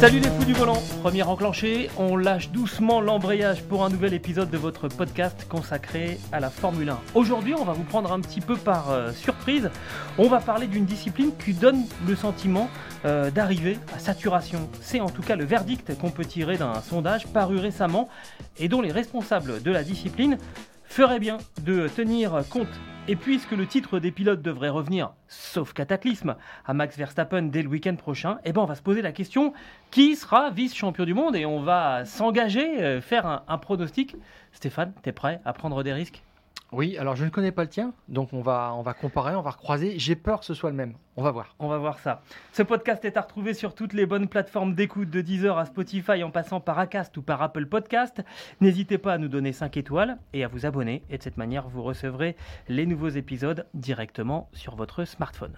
Salut les fous du volant, première enclenchée, on lâche doucement l'embrayage pour un nouvel épisode de votre podcast consacré à la Formule 1. Aujourd'hui on va vous prendre un petit peu par euh, surprise, on va parler d'une discipline qui donne le sentiment euh, d'arriver à saturation. C'est en tout cas le verdict qu'on peut tirer d'un sondage paru récemment et dont les responsables de la discipline feraient bien de tenir compte et puisque le titre des pilotes devrait revenir, sauf cataclysme, à Max Verstappen dès le week-end prochain, eh ben on va se poser la question qui sera vice-champion du monde? Et on va s'engager, euh, faire un, un pronostic. Stéphane, t'es prêt à prendre des risques? Oui, alors je ne connais pas le tien, donc on va, on va comparer, on va recroiser. J'ai peur que ce soit le même. On va voir. On va voir ça. Ce podcast est à retrouver sur toutes les bonnes plateformes d'écoute de Deezer à Spotify en passant par Acast ou par Apple Podcast. N'hésitez pas à nous donner 5 étoiles et à vous abonner et de cette manière vous recevrez les nouveaux épisodes directement sur votre smartphone.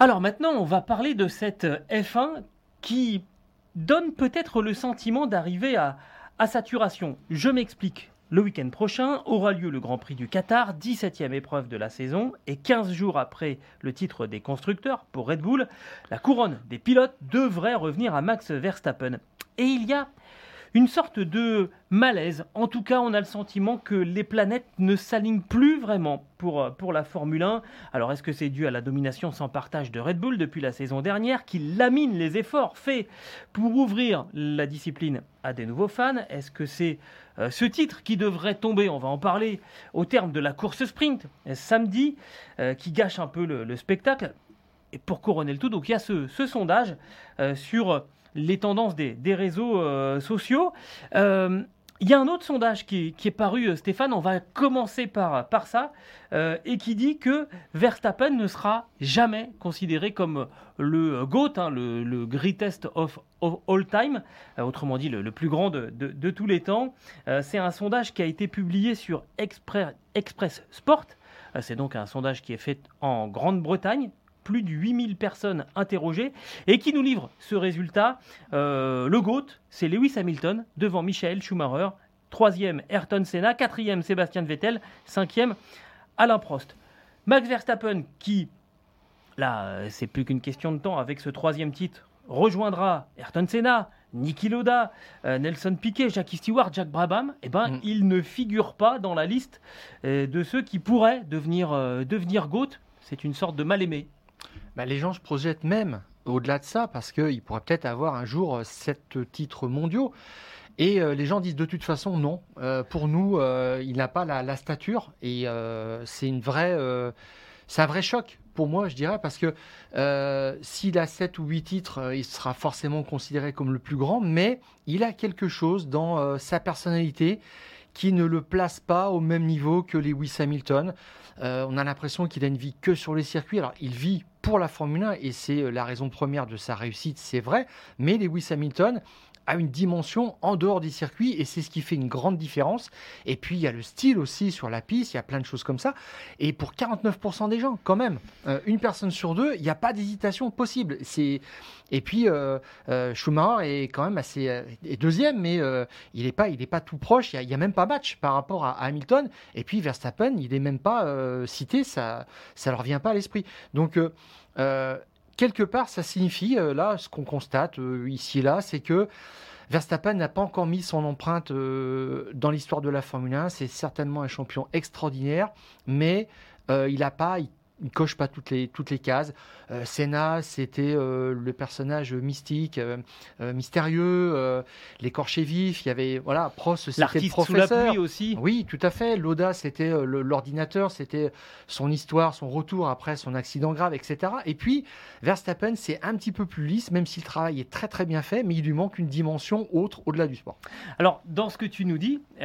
Alors maintenant on va parler de cette F1 qui donne peut-être le sentiment d'arriver à, à saturation. Je m'explique. Le week-end prochain aura lieu le Grand Prix du Qatar, 17e épreuve de la saison, et 15 jours après le titre des constructeurs pour Red Bull, la couronne des pilotes devrait revenir à Max Verstappen. Et il y a une sorte de malaise. En tout cas, on a le sentiment que les planètes ne s'alignent plus vraiment pour, euh, pour la Formule 1. Alors, est-ce que c'est dû à la domination sans partage de Red Bull depuis la saison dernière qui lamine les efforts faits pour ouvrir la discipline à des nouveaux fans? Est-ce que c'est euh, ce titre qui devrait tomber, on va en parler, au terme de la course sprint euh, samedi, euh, qui gâche un peu le, le spectacle et pour couronner le tout, donc il y a ce, sondage sur les tendances des, réseaux sociaux. Il y a un autre sondage qui, est paru, Stéphane, on va commencer par, ça, et qui dit que Verstappen ne sera jamais considéré comme le GOAT, hein, le, le greatest of, of all time, euh, autrement dit le, plus grand de, tous les temps. Euh, C'est un sondage qui a été publié sur Expre- Express Sport. Euh, C'est donc un sondage qui est fait en Grande-Bretagne plus de 8000 personnes interrogées et qui nous livre ce résultat. Le GOAT, c'est Lewis Hamilton devant Michael Schumacher, troisième Ayrton Senna, quatrième Sébastien Vettel, cinquième Alain Prost. Max Verstappen qui, là, c'est plus qu'une question de temps avec ce troisième titre, rejoindra Ayrton Senna, Niki Loda, euh, Nelson Piquet, Jackie Stewart, Jack Brabham, eh ben, Mm. il ne figure pas dans la liste euh, de ceux qui pourraient devenir, euh, devenir GOAT. C'est une sorte de mal-aimé. Bah, les gens se projettent même au-delà de ça parce qu'il pourrait peut-être avoir un jour euh, sept titres mondiaux. Et les gens disent de toute façon non. Pour nous, il n'a pas la, la stature et c'est une vraie, c'est un vrai choc pour moi, je dirais, parce que euh, s'il a 7 ou 8 titres, euh, il sera forcément considéré comme le plus grand, mais il a quelque chose dans euh, sa personnalité qui ne le place pas au même niveau que Lewis Hamilton. On a l'impression qu'il a une vie que sur les circuits. Alors, il vit pour la Formule 1 et c'est la raison première de sa réussite, c'est vrai, mais Lewis Hamilton a une dimension en dehors des circuits et c'est ce qui fait une grande différence. Et puis il y a le style aussi sur la piste, il y a plein de choses comme ça. Et pour 49% des gens, quand même, euh, une personne sur deux, il n'y a pas d'hésitation possible. C'est et puis euh, euh, Schumacher est quand même assez deuxième, mais il n'est pas il est pas tout proche. Il n'y a, même pas match par rapport à, Hamilton. Et puis Verstappen, il n'est même pas cité, ça ça leur vient pas à l'esprit. Donc quelque part, ça signifie, euh, là, ce qu'on constate euh, ici et là, c'est que Verstappen n'a pas encore mis son empreinte euh, dans l'histoire de la Formule 1. C'est certainement un champion extraordinaire, mais il n'a pas, il coche pas toutes les, toutes les cases. Euh, Senna, c'était euh, le personnage mystique, euh, mystérieux, l'écorché vif. Il y avait, voilà, Prost, c'était le sous la pluie aussi. Oui, tout à fait. Loda, c'était l'ordinateur, c'était son histoire, son retour après son accident grave, etc. Et puis, Verstappen, c'est un petit peu plus lisse, même si le travail est très très bien fait, mais il lui manque une dimension autre au-delà du sport. Alors, dans ce que tu nous dis, il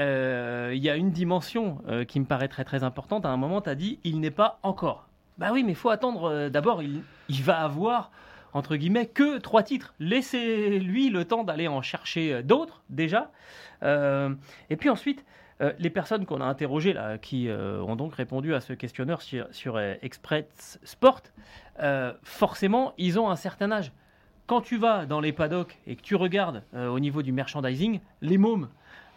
y a une dimension qui me paraît très très importante. À un moment, tu as dit il n'est pas encore. Bah oui, mais il faut attendre. D'abord, il, va avoir entre guillemets que trois titres. Laissez-lui le temps d'aller en chercher d'autres déjà. et puis ensuite, les personnes qu'on a interrogées là, qui ont donc répondu à ce questionneur sur, Express Sport, forcément, ils ont un certain âge quand tu vas dans les paddocks et que tu regardes euh, au niveau du merchandising, les mômes,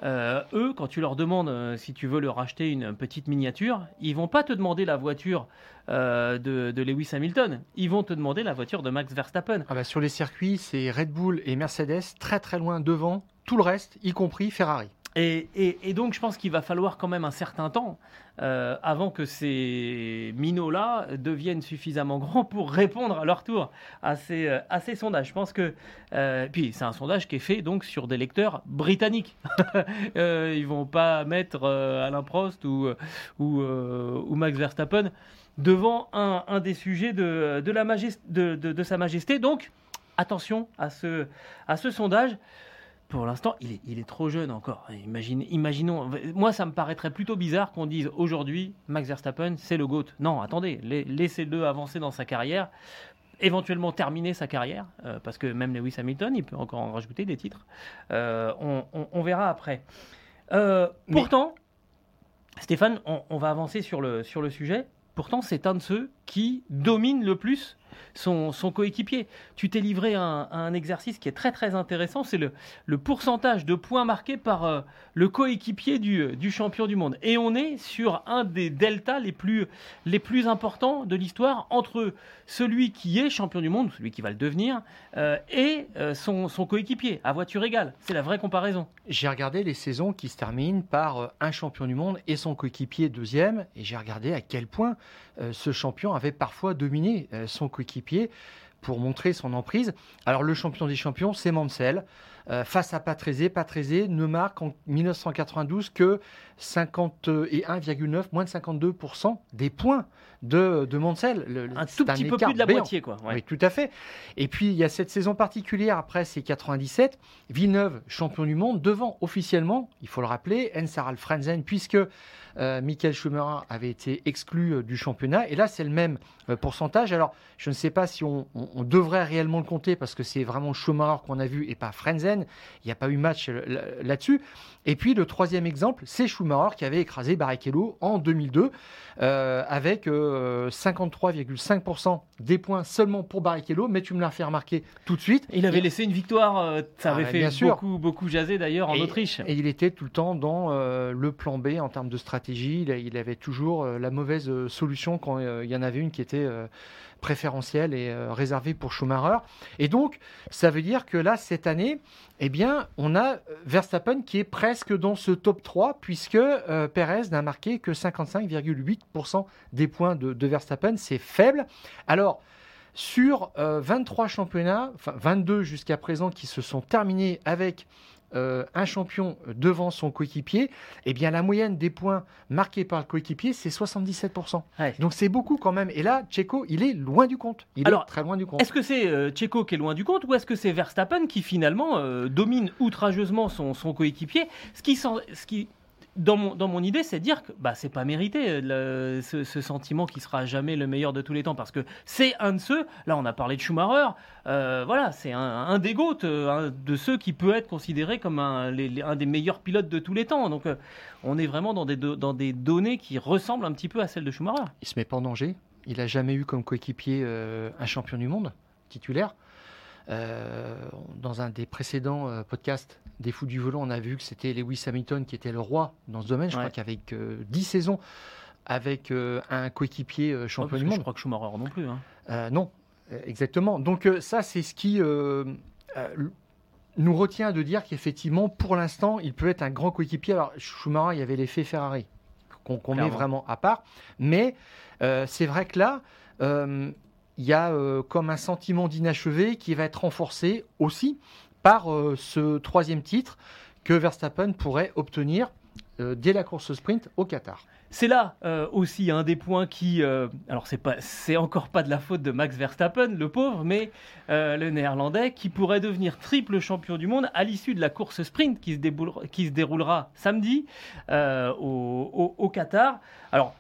euh, eux, quand tu leur demandes euh, si tu veux leur acheter une petite miniature, ils vont pas te demander la voiture de, Lewis Hamilton, ils vont te demander la voiture de Max Verstappen. Ah bah, sur les circuits, c'est Red Bull et Mercedes très très loin devant tout le reste, y compris Ferrari. Et, donc, je pense qu'il va falloir quand même un certain temps euh, avant que ces minots-là deviennent suffisamment grands pour répondre à leur tour à ces, euh, sondages. Je pense que. Euh, puis, c'est un sondage qui est fait donc sur des lecteurs britanniques. ils vont pas mettre Alain Prost ou, Max Verstappen devant un, des sujets de, Sa Majesté. Donc, attention à ce sondage pour l'instant, il est, il est, trop jeune encore. Imagine, imaginons, moi ça me paraîtrait plutôt bizarre qu'on dise aujourd'hui Max Verstappen c'est le GOAT. Non, attendez, laissez-le avancer dans sa carrière, éventuellement terminer sa carrière, euh, parce que même Lewis Hamilton, il peut encore en rajouter des titres. Euh, on, verra après. Euh, pourtant, Stéphane, on, va avancer sur le, sur le sujet. Pourtant, c'est un de ceux qui domine le plus son, coéquipier. Tu t'es livré à un, exercice qui est très très intéressant, c'est le, pourcentage de points marqués par euh, le coéquipier du, du, champion du monde. Et on est sur un des deltas les plus, les plus importants de l'histoire entre celui qui est champion du monde, celui qui va le devenir, euh, et euh, son, son coéquipier, à voiture égale. C'est la vraie comparaison. J'ai regardé les saisons qui se terminent par un champion du monde et son coéquipier deuxième, et j'ai regardé à quel point ce champion avait parfois dominé son coéquipier pour montrer son emprise. Alors le champion des champions, c'est Mansell. Euh, face à Patrézé, Patrézé ne marque en 1992 que 51,9, moins de 52% des points de, de Mansell. un tout petit peu plus de la moitié, quoi. Oui, tout à fait. Et puis, il y a cette saison particulière, après, c'est 97, Villeneuve, champion du monde, devant officiellement, il faut le rappeler, Ensaral Frenzen, puisque euh, Michael Schumacher avait été exclu euh, du championnat. Et là, c'est le même euh, pourcentage. Alors, je ne sais pas si on, devrait réellement le compter parce que c'est vraiment Schumacher qu'on a vu et pas Frenzen. Il n'y a pas eu match là-dessus. Et puis, le troisième exemple, c'est Schumacher qui avait écrasé Barrichello en 2002 avec 53,5% des points seulement pour Barrichello. Mais tu me l'as fait remarquer tout de suite. Il avait laissé une victoire, ça avait ah, fait beaucoup, beaucoup jaser d'ailleurs en Autriche. Et il était tout le temps dans le plan B en termes de stratégie il, avait toujours euh, la mauvaise euh, solution quand euh, il y en avait une qui était préférentielle et réservée pour Schumacher. Et donc, ça veut dire que là, cette année, eh bien, on a Verstappen qui est presque dans ce top 3, puisque Perez n'a marqué que 55,8% des points de, de Verstappen. C'est faible. Alors, sur 23 championnats, enfin 22 jusqu'à présent, qui se sont terminés avec euh, un champion devant son coéquipier, eh bien la moyenne des points marqués par le coéquipier, c'est 77%. Donc c'est beaucoup quand même. Et là, Checo, il est loin du compte. Il est très loin du compte. Est-ce que c'est euh, Checo qui est loin du compte ou est-ce que c'est Verstappen qui finalement euh, domine outrageusement son, son coéquipier ce qui, ce qui dans mon, dans mon idée, c'est dire que bah, c'est pas mérité ce, sentiment qui sera jamais le meilleur de tous les temps parce que c'est un de ceux. Là, on a parlé de Schumacher. Euh, voilà, c'est un, des GOAT, euh, un de ceux qui peut être considéré comme un, un des meilleurs pilotes de tous les temps. Donc, euh, on est vraiment dans des, dans des données qui ressemblent un petit peu à celles de Schumacher. Il se met pas en danger. Il a jamais eu comme coéquipier un champion du monde titulaire. Euh, dans un des précédents euh, podcasts des Fous du Volant, on a vu que c'était Lewis Hamilton qui était le roi dans ce domaine. Je crois qu'avec 10 saisons, avec euh, un coéquipier champion du monde. Je crois que Schumacher non plus. Hein. non, exactement. Donc ça, c'est ce qui nous retient de dire qu'effectivement, pour l'instant, il peut être un grand coéquipier. Alors, Schumacher, il y avait l'effet Ferrari, qu'on met vraiment à part. Mais c'est vrai que là, il y a euh, comme un sentiment d'inachevé qui va être renforcé aussi par euh, ce troisième titre que Verstappen pourrait obtenir euh, dès la course sprint au Qatar. C'est là aussi un des points qui, alors c'est pas, c'est encore pas de la faute de Max Verstappen, le pauvre, mais le Néerlandais qui pourrait devenir triple champion du monde à l'issue de la course sprint qui se, déroulera samedi au, au- au Qatar. Alors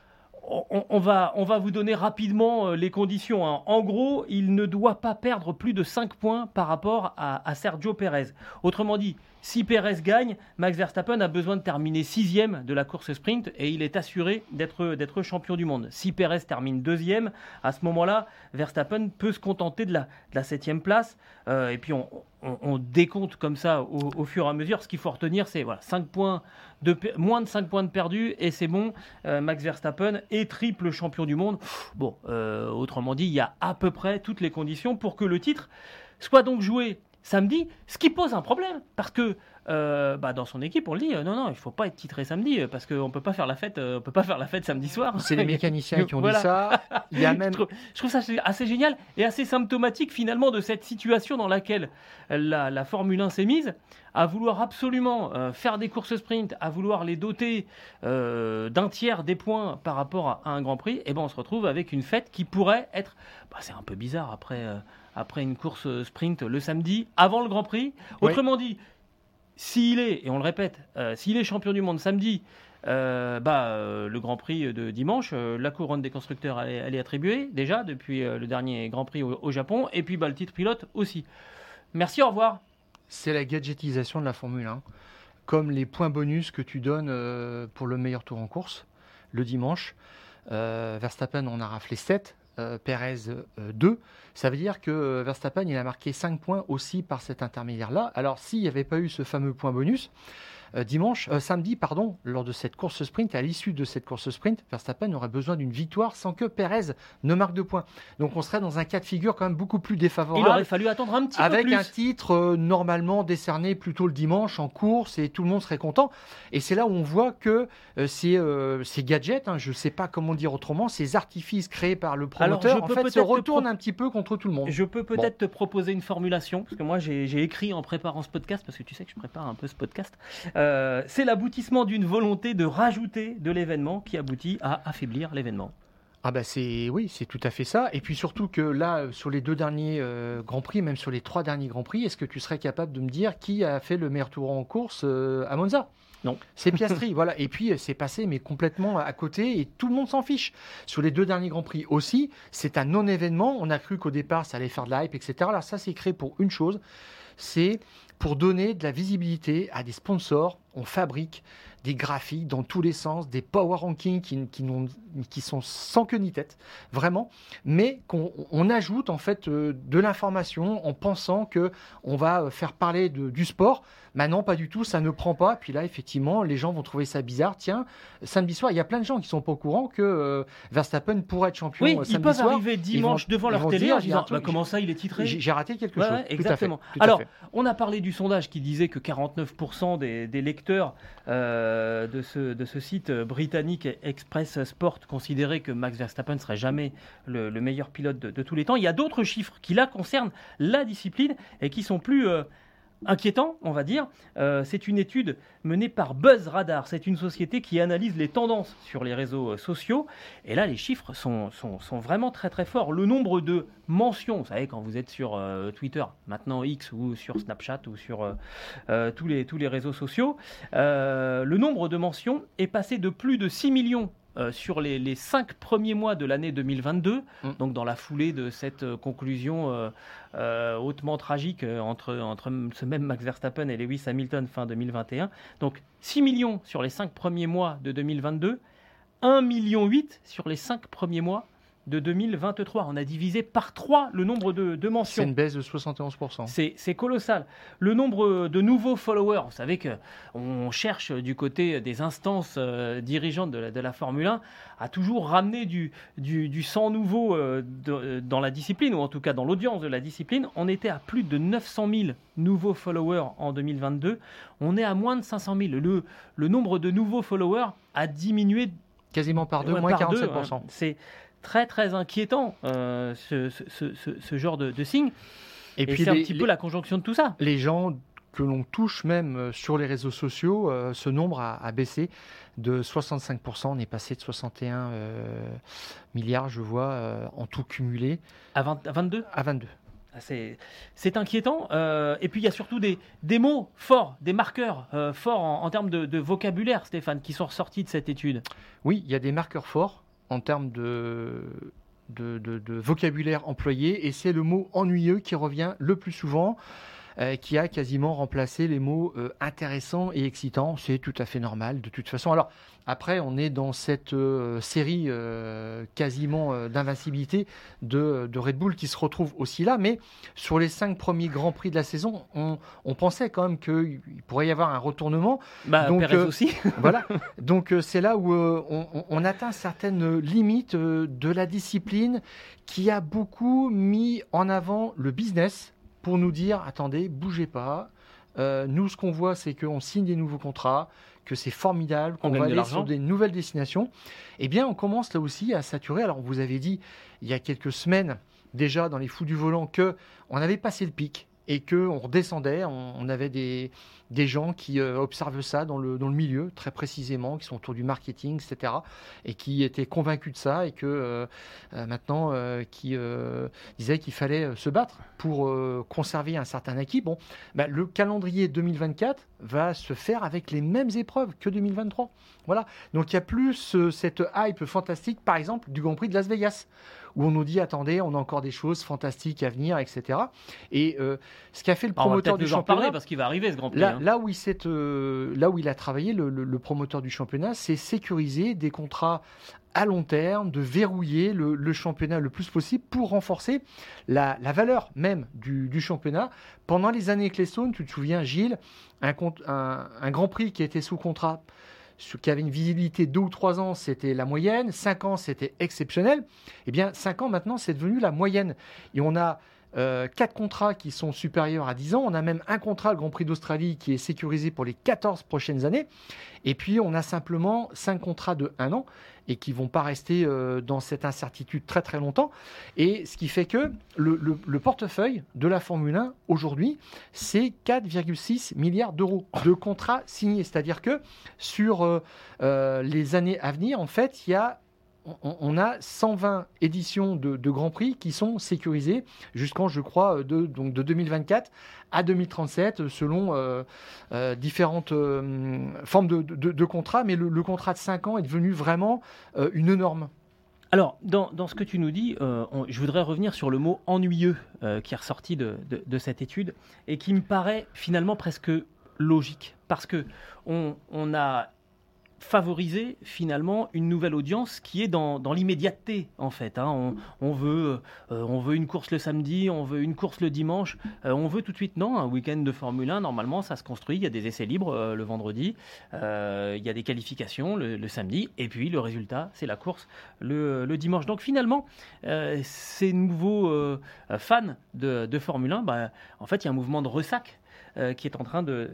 on, va, on va vous donner rapidement euh, les conditions. hein. En gros, il ne doit pas perdre plus de 5 points par rapport à, à Sergio Pérez. Autrement dit, si Pérez gagne, Max Verstappen a besoin de terminer sixième de la course sprint et il est assuré d'être champion du monde. Si Pérez termine deuxième, à ce moment-là, Verstappen peut se contenter de la, septième place. Euh, et puis on, décompte comme ça au, fur et à mesure. Ce qu'il faut retenir, c'est voilà, 5 points de, pe- moins de 5 points de perdus et c'est bon. Euh, Max Verstappen est triple champion du monde. Bon, euh, autrement dit, il y a à peu près toutes les conditions pour que le titre soit donc joué samedi, ce qui pose un problème parce que euh, bah, dans son équipe, on le dit, euh, non, non, il faut pas être titré samedi euh, parce qu'on peut pas faire la fête, on peut pas faire la fête samedi soir. C'est les mécaniciens qui ont Voilà. dit ça. Il y a même Je trouve, je trouve ça assez- assez génial et assez symptomatique finalement de cette situation dans laquelle la, la Formule 1 s'est mise à vouloir absolument faire des courses sprint, à vouloir les doter d'un tiers des points par rapport à, à un Grand Prix. Et ben on se retrouve avec une fête qui pourrait être, bah, c'est un peu bizarre après après une course sprint le samedi avant le Grand Prix. Oui. Autrement dit, s'il est et on le répète, euh, s'il est champion du monde samedi. euh, bah, euh, le Grand Prix de dimanche, euh, la couronne des constructeurs elle est, elle est attribuée déjà depuis euh, le dernier Grand Prix au, au Japon, et puis bah, le titre pilote aussi. Merci, au revoir. c'est la gadgetisation de la Formule 1, comme les points bonus que tu donnes euh, pour le meilleur tour en course le dimanche. Euh, Verstappen en a raflé 7, euh, Perez 2. Ça veut dire que euh, Verstappen il a marqué 5 points aussi par cet intermédiaire-là. Alors s'il n'y avait pas eu ce fameux point bonus, euh, dimanche, euh, samedi, pardon, lors de cette course sprint, à l'issue de cette course sprint, Verstappen aurait besoin d'une victoire sans que Perez ne marque de points. Donc on serait dans un cas de figure quand même beaucoup plus Il défavorable. aurait fallu attendre un petit Avec peu plus. un titre euh, normalement décerné plutôt le dimanche en course et tout le monde serait content. Et c'est là où on voit que euh, ces, euh, ces gadgets, hein, je ne sais pas comment dire autrement, ces artifices créés par le Alors, promoteur, je en fait, se retournent un petit peu contre tout le monde. Je peux peut-être te proposer une formulation, parce que moi j'ai j'ai écrit en préparant ce podcast, parce que tu sais que je prépare un peu ce podcast. Euh, c'est l'aboutissement d'une volonté de rajouter de l'événement qui aboutit à affaiblir l'événement. Ah bah c'est oui, c'est tout à fait ça. Et puis surtout que là, euh, sur les deux derniers euh, grands prix, même sur les trois derniers grands prix, est-ce que tu serais capable de me dire qui a fait le meilleur tour en course euh, à Monza? Non. C'est Piastri, voilà. Et puis euh, c'est passé, mais complètement à côté, et tout le monde s'en fiche. Sur les deux derniers grands prix aussi, c'est un non-événement. On a cru qu'au départ, ça allait faire de la hype, etc. Alors ça, c'est créé pour une chose, c'est pour donner de la visibilité à des sponsors. On fabrique des graphiques dans tous les sens, des power rankings qui, qui, qui sont sans queue ni tête, vraiment, mais qu'on on ajoute en fait euh, de l'information en pensant que on va euh, faire parler de- du sport. Maintenant, pas du tout, ça ne prend pas. Puis là, effectivement, les gens vont trouver ça bizarre. Tiens, samedi soir, il y a plein de gens qui sont pas au courant que euh, Verstappen pourrait être champion Oui, euh, ils samedi peuvent soir. arriver dimanche vont- devant leur télé dire, en disant bah, comment ça il est titré J'ai raté quelque Ouais, chose. ouais, Tout à fait, exactement. à Alors, fait. on a parlé du sondage qui disait que 49% des, des lecteurs euh, de, ce, site britannique Express Sport considéraient que Max Verstappen serait jamais le, le meilleur pilote de, de tous les temps. Il y a d'autres chiffres qui là concernent la discipline et qui sont plus euh, inquiétants, on va dire. Euh, c'est une étude menée par Buzz Radar. C'est une société qui analyse les tendances sur les réseaux euh, sociaux. Et là, les chiffres sont, vraiment très très forts. Le nombre de mentions, vous savez, quand vous êtes sur euh, Twitter, maintenant X, ou sur Snapchat, ou sur tous, les, tous les réseaux sociaux, le nombre de mentions est passé de plus de 6 millions. Euh, sur les, les cinq premiers mois de l'année 2022, Mm. donc dans la foulée de cette euh, conclusion euh, hautement tragique entre, entre ce même Max Verstappen et Lewis Hamilton fin 2021. Donc 6 millions sur les cinq premiers mois de 2022, 1,8 million sur les cinq premiers mois de 2023. On a divisé par 3 le nombre de, de C'est mentions. une baisse de 71%. C'est c'est colossal. Le nombre de nouveaux followers, vous savez que on cherche du côté des instances euh, dirigeantes de la, de la Formule 1 à toujours ramener du, du, du sang nouveau euh, de- dans la discipline, ou en tout cas dans l'audience de la discipline. On était à plus de 900 000 nouveaux followers en 2022. On est à moins de 500 000. Le, le nombre de nouveaux followers a diminué Quasiment par deux, Ouais, moins par 47%. deux, hein. C'est très très inquiétant euh, ce, ce- ce- ce- genre de, de signe. Et, Et, puis c'est un petit les- peu la conjonction de tout ça. les gens que l'on touche même sur les réseaux sociaux, ce nombre a, baissé de 65%. On est passé de 61 milliards, je vois, en tout cumulé. À, 22 À 22. Ah, c'est inquiétant. et puis il y a surtout des, des mots forts, des marqueurs forts en, termes de, de, vocabulaire, Stéphane, qui sont ressortis de cette étude. Oui, il y a des marqueurs forts en termes de, vocabulaire employé, et c'est le mot ennuyeux qui revient le plus souvent. Euh, qui a quasiment remplacé les mots euh, intéressants et excitants. C'est tout à fait normal de toute façon. Alors après, on est dans cette euh, série quasiment d'invincibilité de, Red Bull qui se retrouve aussi là. Mais sur les cinq premiers grands prix de la saison, on, pensait quand même qu'il pourrait y avoir un retournement. Bah, Donc aussi. voilà. Donc c'est là où on, on, atteint certaines limites de la discipline qui a beaucoup mis en avant le business pour nous dire attendez, bougez pas. Euh, nous, ce qu'on voit, c'est qu'on signe des nouveaux contrats, que c'est formidable, qu'on va aller sur des nouvelles destinations. Eh bien, on commence là aussi à saturer. Alors, vous avez dit il y a quelques semaines déjà dans les fous du volant que on avait passé le pic et qu'on redescendait. On, avait des, des gens qui euh, observent ça dans le, dans le milieu, très précisément, qui sont autour du marketing, etc., et qui étaient convaincus de ça, et que euh, euh, maintenant, qui disaient qu'il fallait se battre pour conserver un certain acquis. Bon, bah, le calendrier 2024 va se faire avec les mêmes épreuves que 2023. Voilà. Donc il y a plus cette hype fantastique, par exemple, du Grand Prix de Las Vegas où on nous dit attendez, on a encore des choses fantastiques à venir, etc. Et euh, ce qu'a fait le promoteur du championnat, parce qu'il va arriver ce Grand Prix. Là, hein. où, il euh, là où il a travaillé, le, promoteur du championnat, c'est sécuriser des contrats à long terme, de verrouiller le, championnat le plus possible pour renforcer la, valeur même du, championnat. Pendant les années Clestone, tu te souviens, Gilles, un, un, un Grand Prix qui était sous contrat qui avait une visibilité deux ou trois ans, c'était la moyenne. Cinq ans, c'était exceptionnel. Eh bien, cinq ans maintenant, c'est devenu la moyenne. Et on a euh, quatre contrats qui sont supérieurs à 10 ans. On a même un contrat, le Grand Prix d'Australie, qui est sécurisé pour les 14 prochaines années. Et puis, on a simplement cinq contrats de un an et qui vont pas rester euh, dans cette incertitude très très longtemps. Et ce qui fait que le, portefeuille de la Formule 1 aujourd'hui, c'est 4,6 milliards d'euros de contrats signés. C'est-à-dire que sur euh, les années à venir, en fait, il y a on, a 120 éditions de, Grand Prix qui sont sécurisées jusqu'en, je crois, de, donc de 2024 à 2037, selon euh, euh, différentes euh, formes de, contrats. Mais le, contrat de 5 ans est devenu vraiment une norme. Alors, dans, ce que tu nous dis, je voudrais revenir sur le mot ennuyeux qui est ressorti de, cette étude et qui me paraît finalement presque logique. Parce que on a favoriser finalement une nouvelle audience qui est dans, l'immédiateté en fait. Hein. On, veut, euh, on veut une course le samedi, on veut une course le dimanche, euh, on veut tout de suite non, un week-end de Formule 1, normalement ça se construit, il y a des essais libres euh, le vendredi, il y a des qualifications le, samedi, et puis le résultat c'est la course le, dimanche. Donc finalement, ces nouveaux fans de, Formule 1, bah, en fait il y a un mouvement de ressac euh, qui est en train de,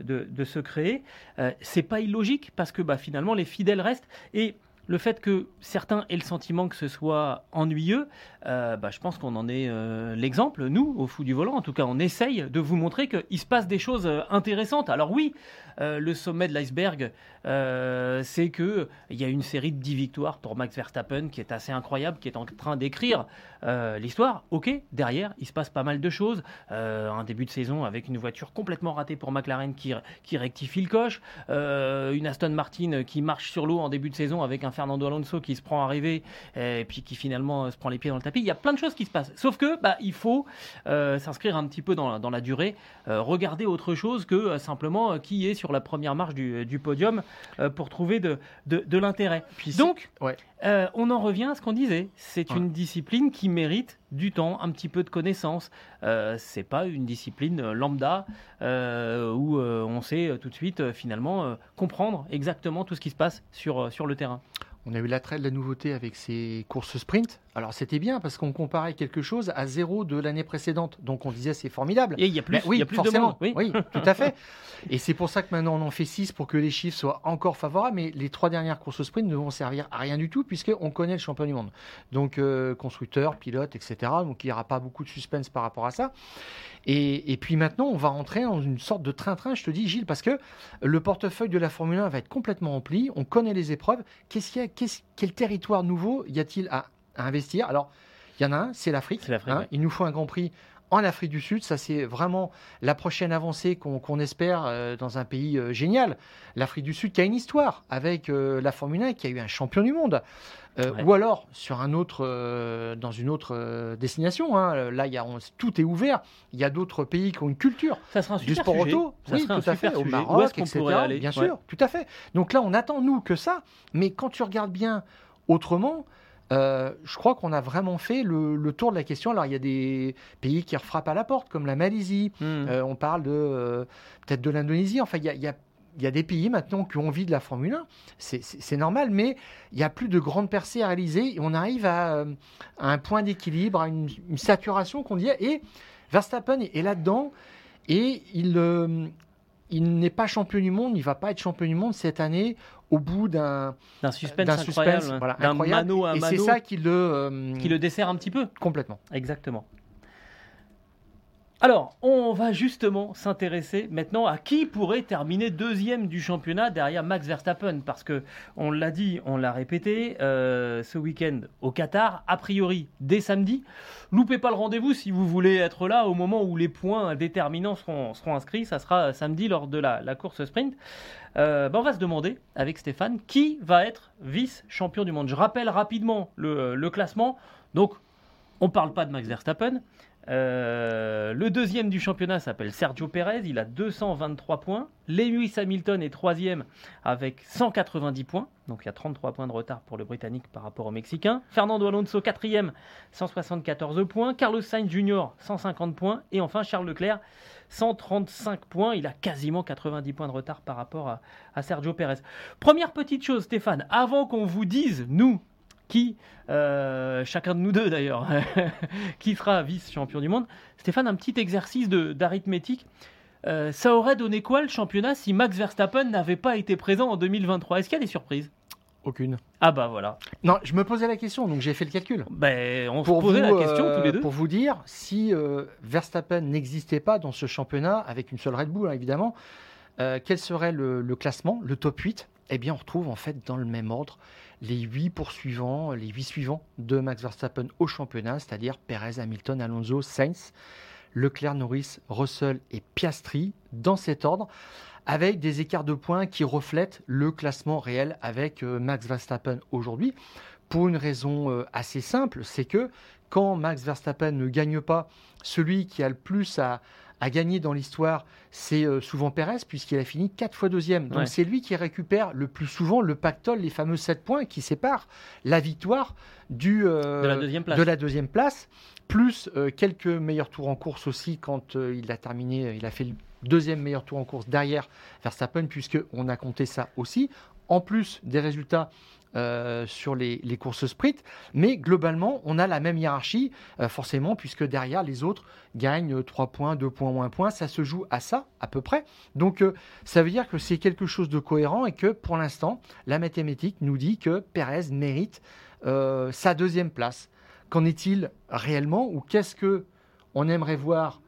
se créer. Euh, c'est pas illogique parce que bah, finalement les fidèles restent et le fait que certains aient le sentiment que ce soit ennuyeux, euh, bah, je pense qu'on en est l'exemple, nous, au fou du volant. En tout cas, on essaye de vous montrer qu'il se passe des choses intéressantes. Alors oui, euh, le sommet de l'iceberg, euh, c'est que il y a une série de 10 victoires pour Max Verstappen qui est assez incroyable, qui est en train d'écrire euh, l'histoire. Ok, derrière, il se passe pas mal de choses. un début de saison avec une voiture complètement ratée pour McLaren qui, qui rectifie le coche, une Aston Martin qui marche sur l'eau en début de saison avec un Fernando Alonso qui se prend à rêver et puis qui finalement se prend les pieds dans le tapis. Il y a plein de choses qui se passent. Sauf que bah, il faut s'inscrire un petit peu dans, dans la durée, regarder autre chose que simplement qui est sur la première marche du, podium euh, pour trouver de, de, l'intérêt. Donc, euh, on en revient à ce qu'on disait. C'est une discipline qui mérite du temps, un petit peu de connaissance. Euh, c'est pas une discipline lambda euh, où on sait tout de suite finalement comprendre exactement tout ce qui se passe sur, sur le terrain. On a eu l'attrait de la nouveauté avec ces courses sprint. Alors c'était bien parce qu'on comparait quelque chose à zéro de l'année précédente. Donc on disait c'est formidable. Et il y a plus, Ben oui, il y a plus forcément. de monde. Oui. tout à fait. Et c'est pour ça que maintenant on en fait 6 pour que les chiffres soient encore favorables. Mais les trois dernières courses sprint ne vont servir à rien du tout puisqu'on connaît le champion du monde. Donc euh, constructeur, pilote, etc. Donc il n'y aura pas beaucoup de suspense par rapport à ça. Et, et puis maintenant on va rentrer dans une sorte de train-train, je te dis Gilles, parce que le portefeuille de la Formule 1 va être complètement rempli. On connaît les épreuves. Qu'est-ce qu'il y a Quel territoire nouveau y a-t-il à, à investir? Alors il y en a un, c'est l'Afrique. Ouais. Il nous faut un Grand Prix en Afrique du Sud. Ça, c'est vraiment la prochaine avancée qu'on espère euh, dans un pays euh, génial. L'Afrique du Sud qui a une histoire avec euh, la Formule 1, qui a eu un champion du monde. Ouais. Ou alors sur un autre, dans une autre destination. hein. Là, y a, on- tout est ouvert. Il y a d'autres pays qui ont une culture Ça sera un du sport sujet. auto. Ça oui, tout à fait. Au Maroc, etc. aller? Bien Ouais. sûr, tout à fait. Donc là, on attend nous que ça. Mais quand tu regardes bien autrement, euh, je crois qu'on a vraiment fait le, le tour de la question. Alors, il y a des pays qui refrappent à la porte, comme la Malaisie. Hmm. Euh, on parle de euh, peut-être de l'Indonésie. Enfin, il y a, il y a- il y a des pays maintenant qui ont envie de la Formule 1. C'est- normal, mais il n'y a plus de grandes percées à réaliser. On arrive à, à un point d'équilibre, à une, une saturation qu'on dit. Et Verstappen est, là-dedans. Et il, il n'est pas champion du monde. Il ne va pas être champion du monde cette année au bout d'un D'un suspense d'un incroyable. suspense voilà, incroyable. mano à Et c'est ça qui le, euh, qui le dessert un petit peu. complètement. Exactement. Alors, on va justement s'intéresser maintenant à qui pourrait terminer deuxième du championnat derrière Max Verstappen, parce que on l'a dit, on l'a répété, euh, ce week-end au Qatar, a priori dès samedi. Loupez pas le rendez-vous si vous voulez être là au moment où les points déterminants seront, inscrits. Ça sera samedi lors de la, course sprint. Euh, ben, on va se demander avec Stéphane qui va être vice-champion du monde? Je rappelle rapidement le classement. Donc, on ne parle pas de Max Verstappen. Euh, le deuxième du championnat s'appelle Sergio Perez, il a 223 points. Lewis Hamilton est troisième avec 190 points, donc il y a 33 points de retard pour le Britannique par rapport au Mexicain. Fernando Alonso quatrième, 174 points. Carlos Sainz Jr. 150 points. Et enfin Charles Leclerc 135 points. Il a quasiment 90 points de retard par rapport à, Sergio Perez. Première petite chose Stéphane, avant qu'on vous dise, nous, qui, euh, chacun de nous deux d'ailleurs, qui sera vice-champion du monde. Stéphane, un petit exercice d'arithmétique. Euh, ça aurait donné quoi le championnat si Max Verstappen n'avait pas été présent en 2023 Est-ce qu'il y a des surprises? Aucune. Ah bah voilà. Non, je me posais la question, donc j'ai fait le calcul. Ben, on se Pour posait vous, la question euh, tous les deux. Pour vous dire, si euh, Verstappen n'existait pas dans ce championnat, avec une seule Red Bull hein, évidemment, euh, quel serait le, le classement, le top 8 Eh bien, on retrouve en fait dans le même ordre les 8 poursuivants, les 8 suivants de Max Verstappen au championnat, c'est-à-dire Perez, Hamilton, Alonso, Sainz, Leclerc, Norris, Russell et Piastri, dans cet ordre, avec des écarts de points qui reflètent le classement réel avec euh, Max Verstappen aujourd'hui pour une raison euh, assez simple, c'est que quand Max Verstappen ne gagne pas, celui qui a le plus à, à gagner dans l'histoire, c'est euh, souvent Perez, puisqu'il a fini quatre fois deuxième. Donc Ouais. c'est lui qui récupère le plus souvent le pactole, les fameux 7 points qui séparent la victoire du, euh, De la deuxième place. de la deuxième place, plus euh, quelques meilleurs tours en course aussi quand euh, il a terminé, il a fait le deuxième meilleur tour en course derrière Verstappen, puisqu'on a compté ça aussi, en plus des résultats euh, sur les, courses sprint. Mais globalement, on a la même hiérarchie, euh, forcément, puisque derrière, les autres gagnent 3 points, 2 points ou 1 point. Ça se joue à ça, à peu près. Donc, euh, ça veut dire que c'est quelque chose de cohérent et que, pour l'instant, la mathématique nous dit que Perez mérite sa deuxième place. Qu'en est-il réellement ou qu'est-ce que on aimerait voir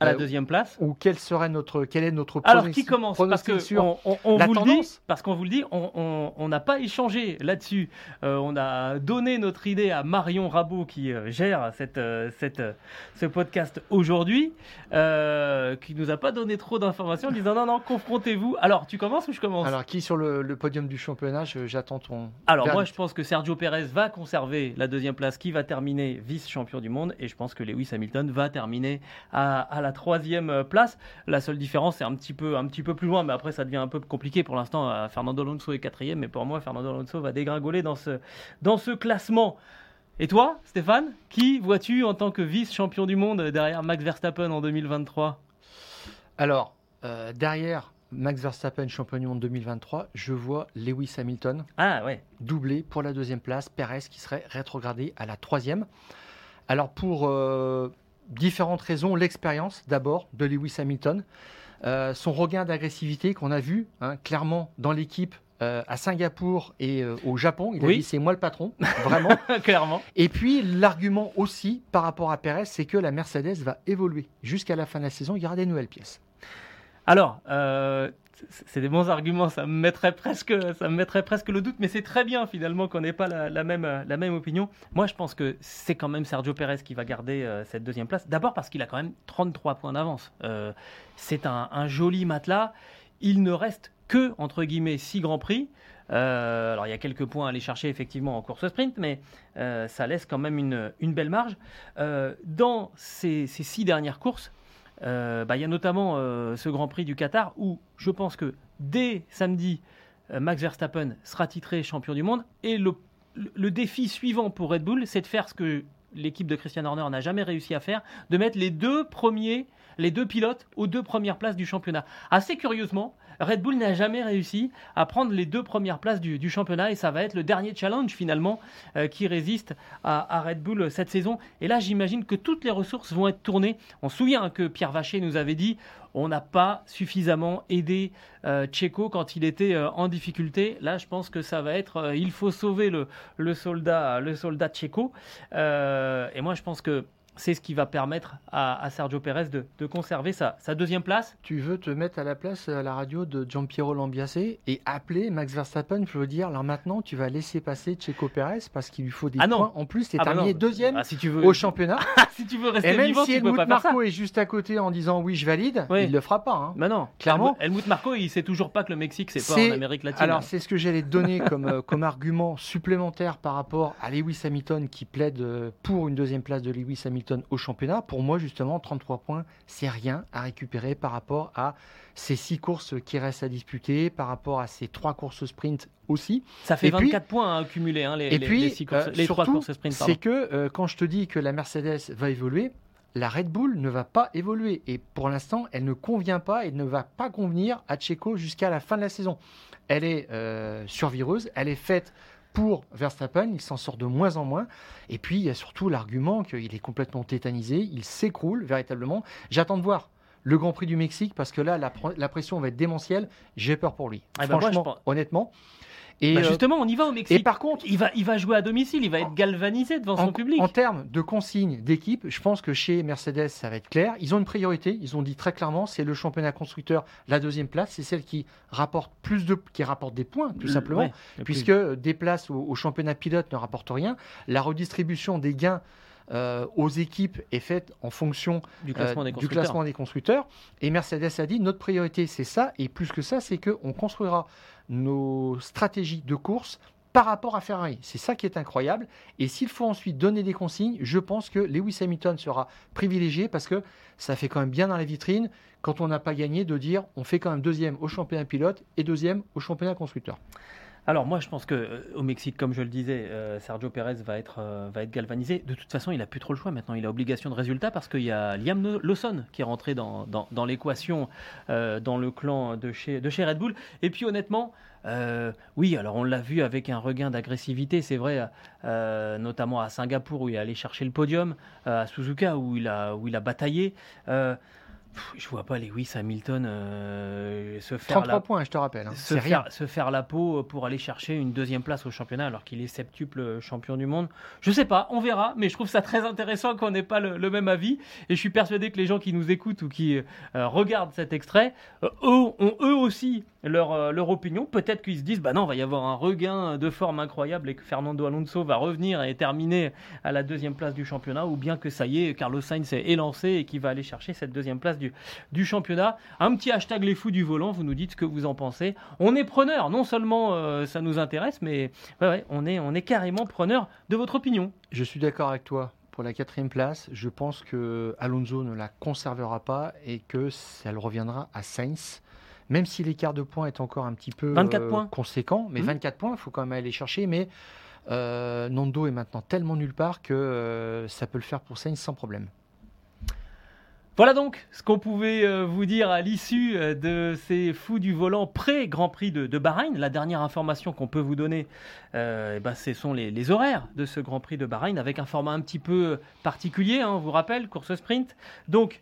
à la euh, deuxième place. ou quel serait notre quel est notre Alors qui commence? Parce que on, on- on la vous le dit, tendance? parce qu'on vous le dit, on- n'a pas échangé là-dessus. Euh, on a donné notre idée à Marion Rabot qui euh, gère cette, euh, cette, ce podcast aujourd'hui, qui nous a pas donné trop d'informations en disant non non confrontez-vous. Alors tu commences ou je commence? Alors, qui sur le, le podium du championnat? J'attends ton. Alors moi je pense que Sergio Pérez va conserver la deuxième place qui va terminer vice-champion du monde et je pense que Lewis Hamilton va terminer à, à la troisième euh, place. La seule différence c'est un petit peu un petit peu plus loin mais après ça devient un peu compliqué pour l'instant. euh, Fernando Alonso est quatrième mais pour moi Fernando Alonso va dégringoler dans ce, dans ce classement. Et toi Stéphane, qui vois-tu en tant que vice-champion du monde derrière Max Verstappen en 2023 Alors, euh, derrière Max Verstappen champion du monde 2023, je vois Lewis Hamilton Ah ouais. doublé pour la deuxième place, Perez qui serait rétrogradé à la troisième. Alors pour euh, différentes raisons, l'expérience d'abord de Lewis Hamilton, euh, son regain d'agressivité qu'on a vu hein, clairement dans l'équipe euh, à Singapour et euh, au Japon. Il a Oui. dit c'est moi le patron, vraiment. Clairement. Et puis l'argument aussi par rapport à Perez, c'est que la Mercedes va évoluer jusqu'à la fin de la saison. Il y aura des nouvelles pièces. Alors, euh, c'est des bons arguments, ça me mettrait presque, le doute, mais c'est très bien finalement qu'on n'ait pas la, euh, même opinion. Moi, je pense que c'est quand même Sergio Pérez qui va garder euh, cette deuxième place. D'abord parce qu'il a quand même 33 points d'avance. C'est un, joli matelas. Il ne reste que, entre guillemets, 6 grands prix. Alors, il y a quelques points à aller chercher effectivement en course sprint, mais ça laisse quand même une, belle marge. Dans ces six dernières courses, euh, bah, il y a notamment euh, ce Grand Prix du Qatar où je pense que dès samedi, euh, Max Verstappen sera titré champion du monde. Et le, le- défi suivant pour Red Bull, c'est de faire ce que l'équipe de Christian Horner n'a jamais réussi à faire, de mettre les deux premiers, les deux pilotes aux deux premières places du championnat. Assez curieusement, Red Bull n'a jamais réussi à prendre les deux premières places du, championnat et ça va être le dernier challenge finalement euh, qui résiste à, Red Bull cette saison. Et là, j'imagine que toutes les ressources vont être tournées. On se souvient que Pierre Vacher nous avait dit on n'a pas suffisamment aidé euh, Checo quand il était euh, en difficulté. Là, je pense que ça va être euh, il faut sauver le, le soldat, le soldat. Euh, et moi, je pense que c'est ce qui va permettre à, à Sergio Pérez de, de conserver sa, sa deuxième place. Tu veux te mettre à la place à la radio de Giampiero Lambiase et appeler Max Verstappen, je veux dire, alors maintenant tu vas laisser passer Checo Pérez parce qu'il lui faut des Ah non. points en plus, c'est Ah bah terminé deuxième Ah, si tu veux, au championnat. si tu veux rester et même vivant, si tu peux Helmut pas faire ça. Marco est juste à côté en disant oui je valide, Oui. il le fera pas. hein. Bah non, Clairement. Helmut Marco, il sait toujours pas que le Mexique, c'est pas en Amérique latine. Alors c'est ce que j'allais te donner comme, euh, comme argument supplémentaire par rapport à Lewis Hamilton qui plaide euh, pour une deuxième place de Lewis Hamilton au championnat. Pour moi justement 33 points c'est rien à récupérer par rapport à ces six courses qui restent à disputer, par rapport à ces trois courses sprint aussi. ça fait et puis- 24 points à accumuler, hein, les, Et les- puis, les six courses- euh, les surtout, courses sprint. c'est que euh, quand je te dis que la Mercedes va évoluer, la Red Bull ne va pas évoluer. Et pour l'instant, elle ne convient pas et ne va pas convenir à Checo jusqu'à la fin de la saison. Elle est euh, survireuse, elle est faite pour Verstappen, il s'en sort de moins en moins. Et puis, il y a surtout l'argument qu'il est complètement tétanisé, il s'écroule véritablement. J'attends de voir le Grand Prix du Mexique parce que là, la, pr- la pression va être démentielle. J'ai peur pour lui. Ah bah moi, je Franchement, honnêtement. Et, Bah, euh, justement, on y va au et Mexique. par contre, il, va, il va jouer à domicile, il va être galvanisé devant son public. en termes de consignes d'équipe, je pense que chez Mercedes, ça va être clair. Ils ont une priorité. Ils ont dit très clairement, c'est le championnat constructeur, la deuxième place, c'est celle qui rapporte plus de, qui rapporte des points, tout simplement, Ouais, puisque des places au, au championnat pilote ne rapportent rien. La redistribution des gains. Euh, aux équipes est faite en fonction du classement euh, des du classement des constructeurs. Et Mercedes a dit notre priorité c'est ça, et plus que ça, c'est qu'on construira nos stratégies de course par rapport à Ferrari. C'est ça qui est incroyable. Et s'il faut ensuite donner des consignes, je pense que Lewis Hamilton sera privilégié parce que ça fait quand même bien dans la vitrine quand on n'a pas gagné de dire on fait quand même deuxième au championnat pilote et deuxième au championnat constructeur. Alors moi je pense que euh, au Mexique, comme je le disais, euh, Sergio Pérez va être, euh, va être galvanisé. De toute façon, il a plus trop le choix maintenant. Il a obligation de résultat parce qu'il y a Liam Lawson qui est rentré dans, l'équation dans le clan de chez, de chez Red Bull. Et puis honnêtement, oui, alors on l'a vu avec un regain d'agressivité, c'est vrai, notamment à Singapour où il est allé chercher le podium, à Suzuka où il a bataillé. Euh, pff, je vois pas Lewis Hamilton euh, se faire 33 la points, je te rappelle. hein. se rien. faire, se faire la peau pour aller chercher une deuxième place au championnat alors qu'il est septuple champion du monde. Je sais pas, on verra, mais je trouve ça très intéressant qu'on n'ait pas le, le même avis. Et je suis persuadé que les gens qui nous écoutent ou qui euh, regardent cet extrait, euh, eux ont eux aussi leur, euh, leur opinion. Peut-être qu'ils se disent, bah non, va y avoir un regain de forme incroyable et que Fernando Alonso va revenir et terminer à la deuxième place du championnat, ou bien que ça y est, Carlos Sainz est élancé et qu'il va aller chercher cette deuxième place du, du championnat. Un petit hashtag les fous du volant, vous nous dites ce que vous en pensez. On est preneur, non seulement euh, ça nous intéresse, mais on, est, on est carrément preneur de votre opinion. Je suis d'accord avec toi. Pour la quatrième place, je pense que Alonso ne la conservera pas et que ça le reviendra à Sainz. Même si l'écart de points est encore un petit peu 24 euh, points. conséquent, mais Mhm. 24 points, il faut quand même aller chercher. Mais euh, Nando est maintenant tellement nulle part que euh, ça peut le faire pour Sainz sans problème. Voilà donc ce qu'on pouvait vous dire à l'issue de ces fous du volant pré-Grand Prix de, de, Bahreïn. La dernière information qu'on peut vous donner, euh, eh ben, ce sont les, les, horaires de ce Grand Prix de Bahreïn avec un format un petit peu particulier, hein, on vous rappelle, course sprint. Donc,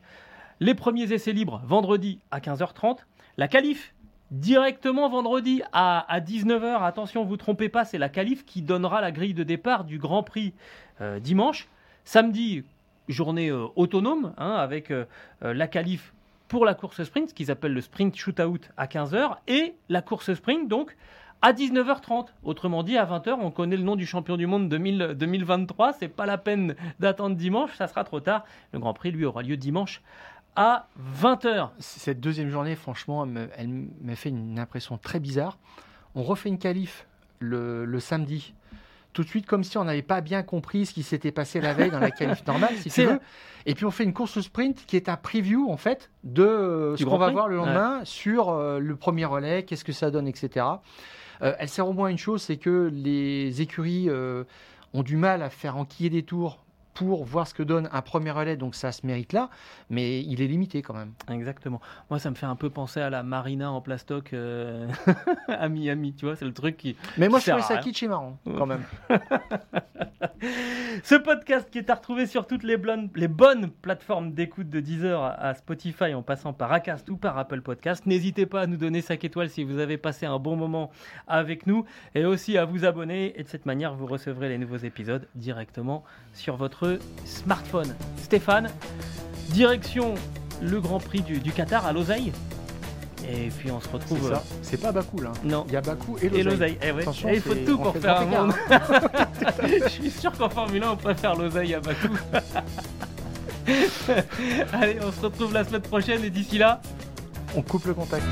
les premiers essais libres vendredi à 15h30. La qualif directement vendredi à, à 19h. Attention, vous trompez pas, c'est la qualif qui donnera la grille de départ du Grand Prix euh, dimanche. Samedi, journée euh, autonome hein, avec euh, la qualif pour la course sprint, ce qu'ils appellent le sprint shootout à 15h, et la course sprint donc à 19h30. Autrement dit, à 20h, on connaît le nom du champion du monde 2000, 2023. C'est pas la peine d'attendre dimanche, ça sera trop tard. Le Grand Prix, lui, aura lieu dimanche à 20h. Cette deuxième journée, franchement, elle m'a fait une impression très bizarre. On refait une qualif le, le samedi tout de suite comme si on n'avait pas bien compris ce qui s'était passé la veille dans la qualif normale, si tu veux. Et puis on fait une course sprint qui est un preview en fait de ce qu'on va voir le lendemain ouais. sur euh, le premier relais, qu'est-ce que ça donne, etc. Euh, elle sert au moins à une chose, c'est que les écuries euh, ont du mal à faire enquiller des tours pour voir ce que donne un premier relais, donc ça se mérite là, mais il est limité quand même. Exactement. Moi, ça me fait un peu penser à la Marina en plastoc euh, à Miami, tu vois, c'est le truc qui. Mais moi, je trouvais ça kitsch et marrant, quand même. Ce podcast qui est à retrouver sur toutes les, bonnes, les bonnes plateformes d'écoute de Deezer à Spotify en passant par Acast ou par Apple Podcast. N'hésitez pas à nous donner 5 étoiles si vous avez passé un bon moment avec nous et aussi à vous abonner. Et de cette manière, vous recevrez les nouveaux épisodes directement sur votre smartphone. Stéphane, direction le Grand Prix du, du Qatar à Losail. Et puis on se retrouve. C'est ça. C'est pas Bakou là. Non. Il y a Bakou et Losail. Eh ouais. et il faut tout pour faire un monde. Je suis sûr qu'en Formule 1 on préfère Losail à Bakou. Allez, on se retrouve la semaine prochaine et d'ici là, on coupe le contact.